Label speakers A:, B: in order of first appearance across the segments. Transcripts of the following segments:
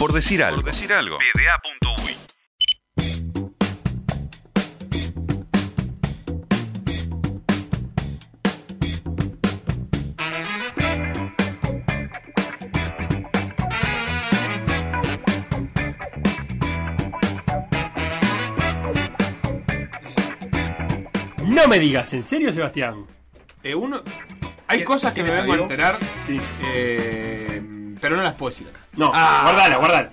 A: Por decir algo. Por decir algo.
B: No me digas, ¿en serio, Sebastián?
C: Eh, uno, hay cosas que me vengo a enterar, eh, pero no las puedo decir acá.
B: No,
C: Ah.
B: guardala, guardala.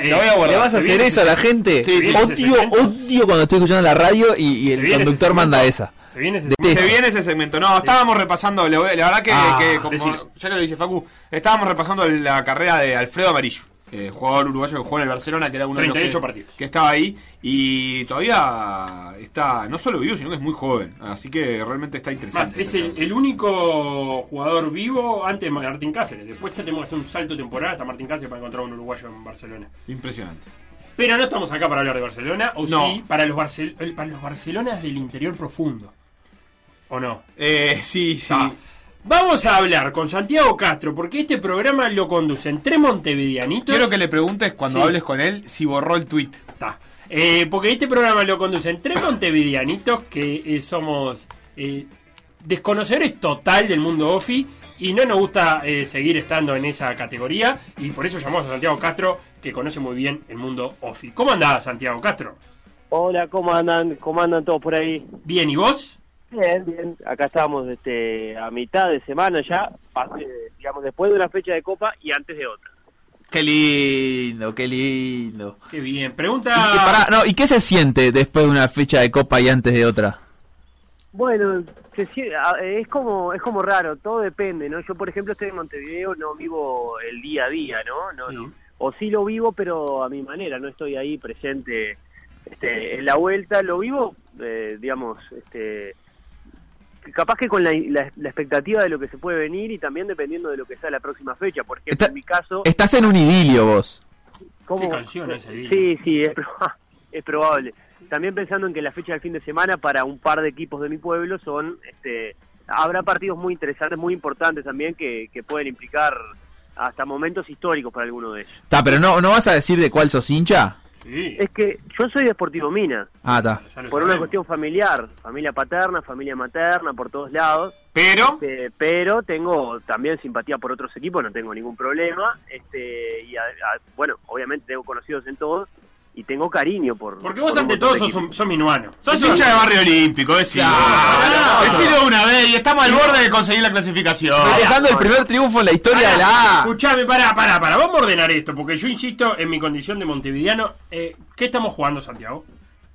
B: Eh,
C: La voy a guardar.
D: ¿Le vas a
B: ¿Se
D: hacer
B: viene
D: eso a la gente?
B: Sí, sí,
D: odio, odio cuando estoy escuchando la radio y, y
B: ¿Se
D: el conductor manda esa.
B: ¿Se viene ese
D: Detesto.
C: Se viene ese segmento. No, estábamos repasando, la, verdad que,
D: Ah,
C: que como,
B: decilo.
C: ya que lo dice Facu, estábamos repasando la carrera de Alfredo Amarillo, eh, jugador uruguayo que jugó en el Barcelona, que era uno de
B: 38
C: los que,
B: partidos.
C: que estaba ahí y todavía está, no solo vivo, sino que es muy joven. Así que realmente está
B: Más,
C: interesante.
B: es el, único jugador vivo antes de Martín Cáceres. Después ya tenemos que hacer un salto temporal hasta Martín Cáceres para encontrar un uruguayo en Barcelona.
C: Impresionante.
B: Pero no estamos acá para hablar de Barcelona, o
C: No.
B: sí, para los, Barcel el- para los Barcelonas del interior profundo. ¿O no?
C: Eh, sí, sí.
B: Ah. Vamos a hablar con Santiago Castro, porque este programa lo conducen tres montevideanitos.
C: Quiero que le preguntes cuando
B: Sí.
C: hables con él si borró el tweet.
B: Está. Eh, porque este programa lo conducen tres montevideanitos que eh, somos eh, desconocedores total del mundo OFI y no nos gusta eh, seguir estando en esa categoría y por eso llamamos a Santiago Castro que conoce muy bien el mundo OFI. ¿Cómo andás, Santiago Castro?
E: Hola, ¿cómo andan? ¿Cómo andan todos por ahí?
B: Bien, ¿y vos?
E: Bien, bien. Acá estamos este, a mitad de semana ya, digamos, después de una fecha de copa y antes de otra.
D: Qué lindo, qué lindo.
B: Qué bien.
D: Y,
B: Pregunta...
D: pará, no, ¿Y qué se siente después de una fecha de copa y antes de otra?
E: Bueno, se es como es como raro, todo depende, ¿no? Yo, por ejemplo, estoy en Montevideo, no vivo el día a día, ¿no? no,
B: Sí.
E: no. O sí lo vivo, pero a mi manera, no estoy ahí presente este, en la vuelta. Lo vivo, eh, digamos, este, capaz que con la, la- la expectativa de lo que se puede venir y también dependiendo de lo que sea la próxima fecha. Por ejemplo,
D: Está-
E: en mi caso...
D: Estás en un idilio vos.
E: ¿Cómo?
B: Qué canción esa, Edil.
E: Sí, sí, es, proba- es probable. También pensando en que la fecha del fin de semana para un par de equipos de mi pueblo son, este, habrá partidos muy interesantes, muy importantes también que, que pueden implicar hasta momentos históricos para alguno de ellos.
D: Está, pero no, ¿no vas a decir de cuál sos hincha?
B: Sí.
E: Es que yo soy de Sportivo Mina,
D: Ah, está.
E: Por una cuestión familiar, familia paterna, familia materna, por todos lados,
C: Pero,
E: este, pero tengo también simpatía por otros equipos, no tengo ningún problema, este, y a- a- bueno, obviamente tengo conocidos en todos y tengo cariño por
B: Porque vos
E: por
B: ante todo sos, un- sos minuano.
C: sos hincha de Barrio Olímpico, decilo.
B: Claro.
C: Decilo una vez y estamos al borde de conseguir la clasificación.
D: Dejando el primer triunfo en la historia de la A.
B: Escuchame, pará, pará, pará. Vamos a ordenar esto, porque yo insisto en mi condición de montevideano. Eh, ¿Qué estamos jugando, Santiago?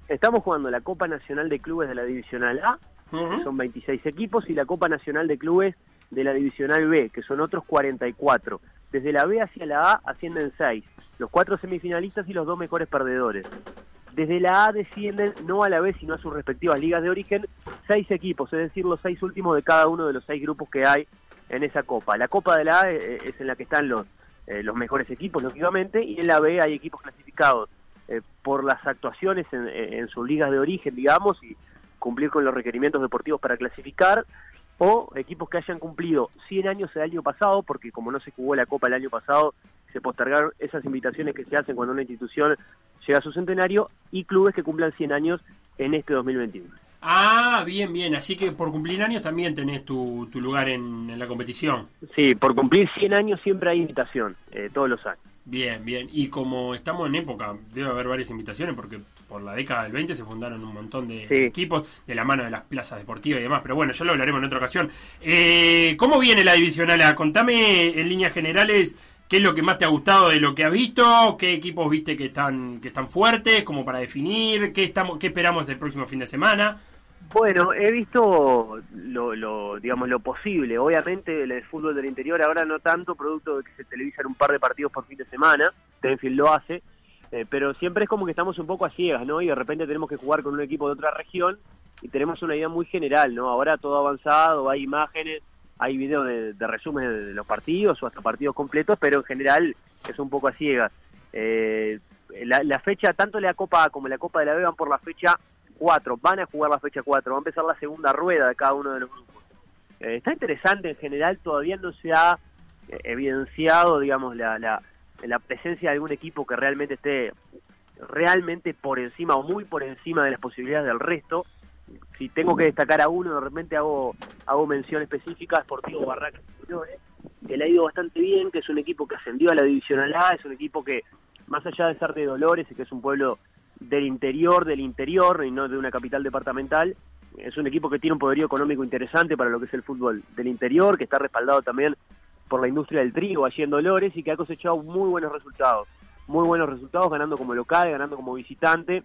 E: Estamos jugando la Copa Nacional de Clubes de la Divisional A, que son 26 equipos, y la Copa Nacional de Clubes de la Divisional B, que son otros 44. Desde la B hacia la A ascienden 6, los cuatro semifinalistas y los dos mejores perdedores. Desde la A descienden no a la B, sino a sus respectivas ligas de origen, seis equipos, es decir, los seis últimos de cada uno de los seis grupos que hay en esa Copa. La Copa de la A eh, es en la que están los, eh, los mejores equipos, lógicamente, y en la B hay equipos clasificados eh, por las actuaciones en sus ligas de origen, digamos, y cumplir con los requerimientos deportivos para clasificar, o equipos que hayan cumplido 100 años el año pasado, porque como no se jugó la Copa el año pasado, se postergaron esas invitaciones que se hacen cuando una institución llega a su centenario, y clubes que cumplan 100 años en este 2021.
B: Ah, bien, bien. Así que por cumplir años también tenés tu, tu lugar en, en la competición.
E: Sí, por cumplir 100 años siempre hay invitación, eh, todos los años.
B: Bien, bien. Y como estamos en época, debe haber varias invitaciones porque por la década del 20 se fundaron un montón de
E: Sí.
B: equipos de la mano de las plazas deportivas y demás. Pero bueno, ya lo hablaremos en otra ocasión. Eh, ¿Cómo viene la divisional A? Contame en líneas generales qué es lo que más te ha gustado de lo que has visto, qué equipos viste que están que están fuertes, como para definir, qué estamos qué esperamos del próximo fin de semana.
E: Bueno, he visto lo, lo, digamos, lo posible. Obviamente el fútbol del interior ahora no tanto, producto de que se televisan un par de partidos por fin de semana. Tenfield lo hace. Eh, pero siempre es como que estamos un poco a ciegas, ¿no? Y de repente tenemos que jugar con un equipo de otra región y tenemos una idea muy general, ¿no? Ahora todo avanzado, hay imágenes, hay videos de, de resumen de los partidos o hasta partidos completos, pero en general es un poco a ciegas. Eh, la, la fecha, tanto la Copa A como la Copa de la B van por la fecha 4, van a jugar la fecha 4, va a empezar la segunda rueda de cada uno de los grupos. Eh, está interesante en general, todavía no se ha eh, evidenciado, digamos, la, la, la presencia de algún equipo que realmente esté realmente por encima o muy por encima de las posibilidades del resto. Si tengo que destacar a uno, de repente hago, hago mención específica Sportivo Barracas que le ha ido bastante bien, que es un equipo que ascendió a la Divisional A, es un equipo que, más allá de ser de Dolores, y que es un pueblo del interior, del interior, y no de una capital departamental, es un equipo que tiene un poderío económico interesante para lo que es el fútbol del interior, que está respaldado también por la industria del trigo allí en Dolores y que ha cosechado muy buenos resultados. Muy buenos resultados, ganando como local, ganando como visitante.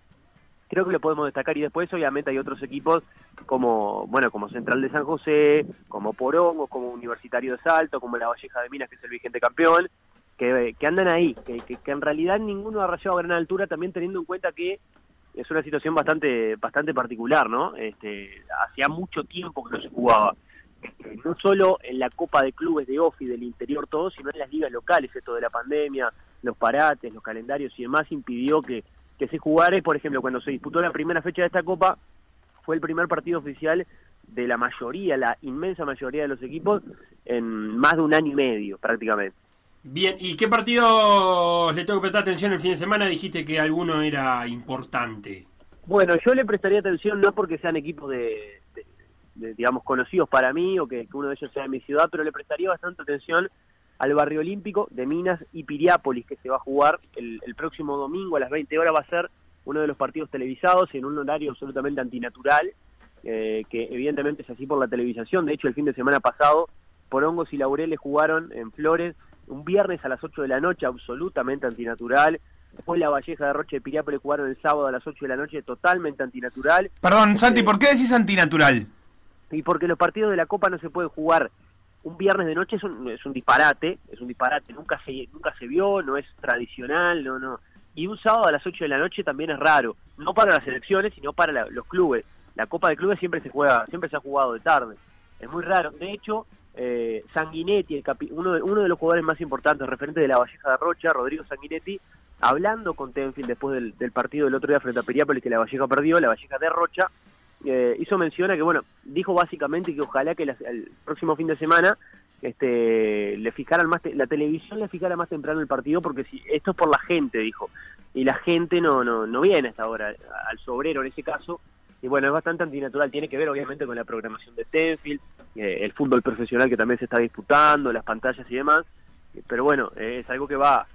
E: Creo que lo podemos destacar y después obviamente hay otros equipos como bueno como Central de San José, como Porongo, como Universitario de Salto, como La Valleja de Minas que es el vigente campeón, que, andan ahí, que, que, en realidad ninguno ha rayado a gran altura también teniendo en cuenta que es una situación bastante bastante particular, ¿no? Este, hacía mucho tiempo que no se jugaba. Este, no solo en la Copa de Clubes de OFI del interior todo, sino en las ligas locales, esto de la pandemia, los parates, los calendarios y demás impidió que, que se jugara. por ejemplo, cuando se disputó la primera fecha de esta Copa, fue el primer partido oficial de la mayoría, la inmensa mayoría de los equipos, en más de un año y medio prácticamente.
B: Bien, ¿y qué partidos le tengo que prestar atención el fin de semana? Dijiste que alguno era importante.
E: Bueno, yo le prestaría atención no porque sean equipos de, digamos, conocidos para mí o que, uno de ellos sea de mi ciudad, pero le prestaría bastante atención al barrio olímpico de Minas y Piriápolis que se va a jugar el, próximo domingo a las 20 horas va a ser uno de los partidos televisados en un horario absolutamente antinatural, eh, que evidentemente es así por la televisación. De hecho, el fin de semana pasado, Porongos y Laureles jugaron en Flores un viernes a las 8 de la noche, absolutamente antinatural. Después la Valleja de Roche de Piriápolis jugaron el sábado a las 8 de la noche, totalmente antinatural.
C: Perdón, Santi, ¿por qué decís antinatural?
E: Y porque los partidos de la Copa no se pueden jugar un viernes de noche, es un, es un disparate, es un disparate, nunca se, nunca se vio, no es tradicional, no, no. Y un sábado a las 8 de la noche también es raro, no para las elecciones, sino para los clubes. La Copa de Clubes siempre se juega, siempre se ha jugado de tarde. Es muy raro. De hecho, eh, Sanguinetti, el uno, de, uno de los jugadores más importantes, referente de la Valleja de Rocha, Rodrigo Sanguinetti, hablando con Tenfield después del, partido del otro día frente a Periápolis que la Valleja perdió, la Valleja de Rocha, eh, hizo mención a que, bueno, dijo básicamente que ojalá que el próximo fin de semana este, le fijaran más, la televisión le fijara más temprano el partido porque si esto es por la gente, dijo, y la gente no, no, no viene hasta ahora, al sobrero en ese caso, y bueno, es bastante antinatural, tiene que ver obviamente con la programación de Tenfield, eh, el fútbol profesional que también se está disputando, las pantallas y demás, pero bueno, es algo que va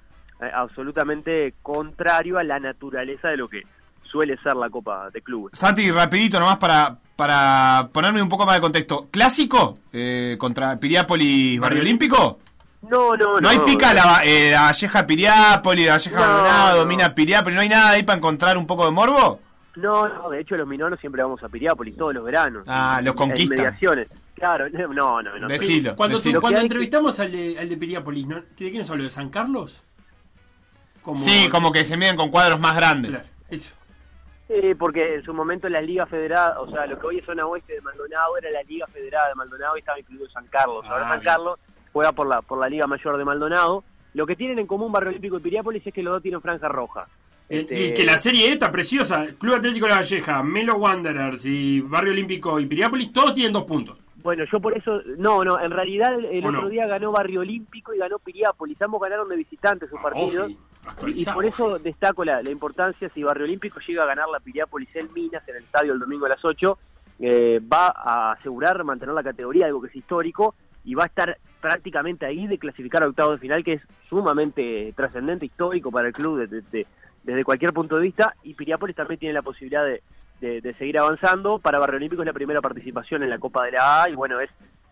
E: eh, absolutamente contrario a la naturaleza de lo que suele ser la Copa de Clubes.
C: Santi, rapidito nomás para, para ponerme un poco más de contexto. ¿Clásico eh, contra Piriápolis Barrio Olímpico?
E: No, no, no.
C: No hay pica la, la Valleja Piriápolis, la Valleja Maldonado, Domina Piriápolis, ¿no hay nada ahí para encontrar un poco de morbo?
E: No, no, de hecho los minoros siempre vamos a Piriápolis todos los veranos.
C: Ah, los conquistan.
E: Claro, no, no, no.
C: Decilo,
B: cuando, cuando entrevistamos al de, al de Piriápolis, ¿no? ¿de quién nos habló? ¿De San Carlos?
C: sí, como que se miden con cuadros más grandes. Claro,
E: eso. Sí, porque en su momento la Liga Federada, o sea, lo que hoy es zona oeste de Maldonado era la Liga Federada de Maldonado y estaba incluido San Carlos. Ahora ah, San Carlos juega por la, por la Liga Mayor de Maldonado. Lo que tienen en común Barrio Olímpico y Piriápolis es que los dos tienen franja roja.
B: Este, y que la serie está preciosa. Club Atlético La Valleja, Melo Wanderers y Barrio Olímpico y Piriápolis, todos tienen dos puntos.
E: Bueno, yo por eso, no, no, en realidad el otro día ganó Barrio Olímpico y ganó Piriápolis. Ambos ganaron de visitantes sus ah, partidos. Y, por eso destaco la, importancia si Barrio Olímpico llega a ganar la Piriápolis en Minas, en el estadio el domingo a las 8, eh, va a asegurar mantener la categoría, algo que es histórico, y va a estar prácticamente ahí de clasificar a octavos de final, que es sumamente trascendente, histórico para el club de desde cualquier punto de vista y Piriápolis también tiene la posibilidad de, de, seguir avanzando. Para Barrio Olímpico es la primera participación en la Copa de la A y bueno, es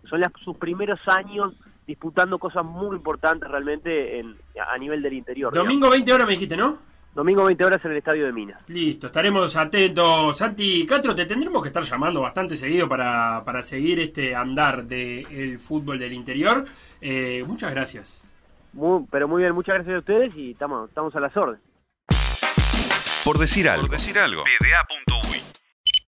E: son sus primeros años disputando cosas muy importantes realmente en, a nivel del interior.
B: Domingo 20 horas me dijiste, ¿no?
E: Domingo 20 horas en el Estadio de Minas.
B: Listo, estaremos atentos. Santi Castro, te tendremos que estar llamando bastante seguido para, para seguir este andar del fútbol del interior. Eh, muchas gracias.
E: Muy, pero muy bien, muchas gracias a ustedes y estamos, estamos a las órdenes.
A: Por decir algo. Por decir algo. PDA.1